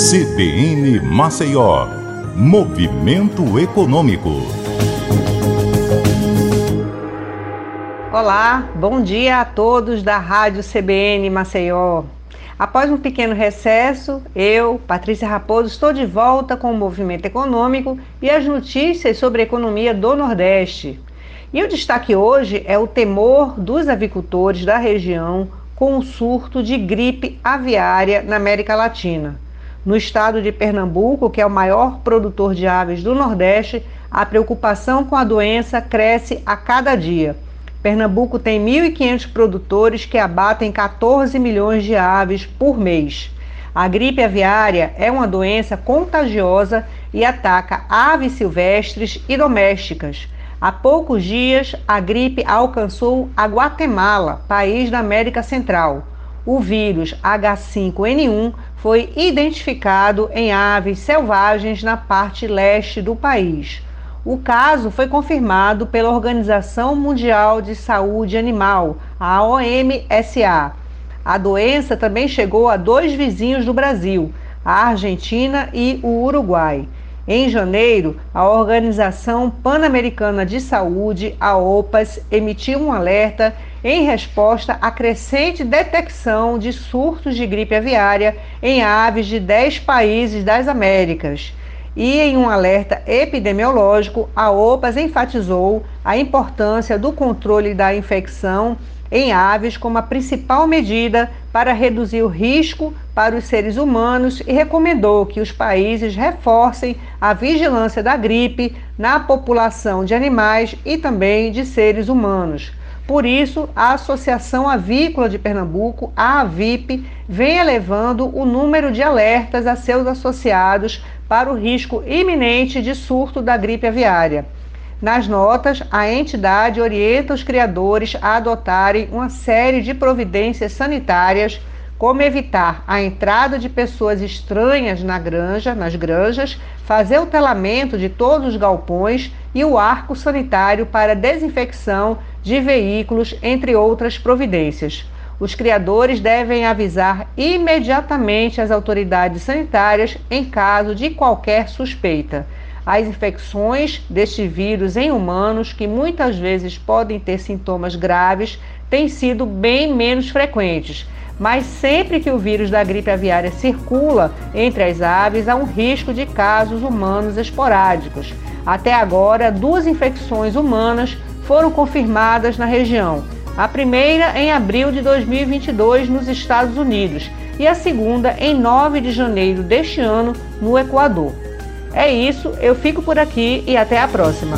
CBN Maceió, Movimento Econômico. Olá, bom dia a todos da Rádio CBN Maceió. Após um pequeno recesso, eu, Patrícia Raposo, estou de volta com o movimento econômico e as notícias sobre a economia do Nordeste. E o destaque hoje é o temor dos avicultores da região com o surto de gripe aviária na América Latina. No estado de Pernambuco, que é o maior produtor de aves do Nordeste, a preocupação com a doença cresce a cada dia. Pernambuco tem 1.500 produtores que abatem 14 milhões de aves por mês. A gripe aviária é uma doença contagiosa e ataca aves silvestres e domésticas. Há poucos dias, a gripe alcançou a Guatemala, país da América Central. O vírus H5N1 foi identificado em aves selvagens na parte leste do país. O caso foi confirmado pela Organização Mundial de Saúde Animal, a OMSA. A doença também chegou a dois vizinhos do Brasil, a Argentina e o Uruguai. Em janeiro, a Organização Pan-Americana de Saúde, a OPAS, emitiu um alerta em resposta à crescente detecção de surtos de gripe aviária em aves de 10 países das Américas. E em um alerta epidemiológico, a OPAS enfatizou a importância do controle da infecção em aves como a principal medida para reduzir o risco para os seres humanos e recomendou que os países reforcem a vigilância da gripe na população de animais e também de seres humanos. Por isso, a Associação Avícola de Pernambuco, a AVIP, vem elevando o número de alertas a seus associados para o risco iminente de surto da gripe aviária. Nas notas, a entidade orienta os criadores a adotarem uma série de providências sanitárias, como evitar a entrada de pessoas estranhas na granja, nas granjas, fazer o telamento de todos os galpões e o arco sanitário para desinfecção de veículos, entre outras providências. Os criadores devem avisar imediatamente as autoridades sanitárias em caso de qualquer suspeita. As infecções deste vírus em humanos, que muitas vezes podem ter sintomas graves, têm sido bem menos frequentes. Mas sempre que o vírus da gripe aviária circula entre as aves, há um risco de casos humanos esporádicos. Até agora, duas infecções humanas foram confirmadas na região. A primeira em abril de 2022 nos Estados Unidos e a segunda em 9 de janeiro deste ano no Equador. É isso, eu fico por aqui e até a próxima.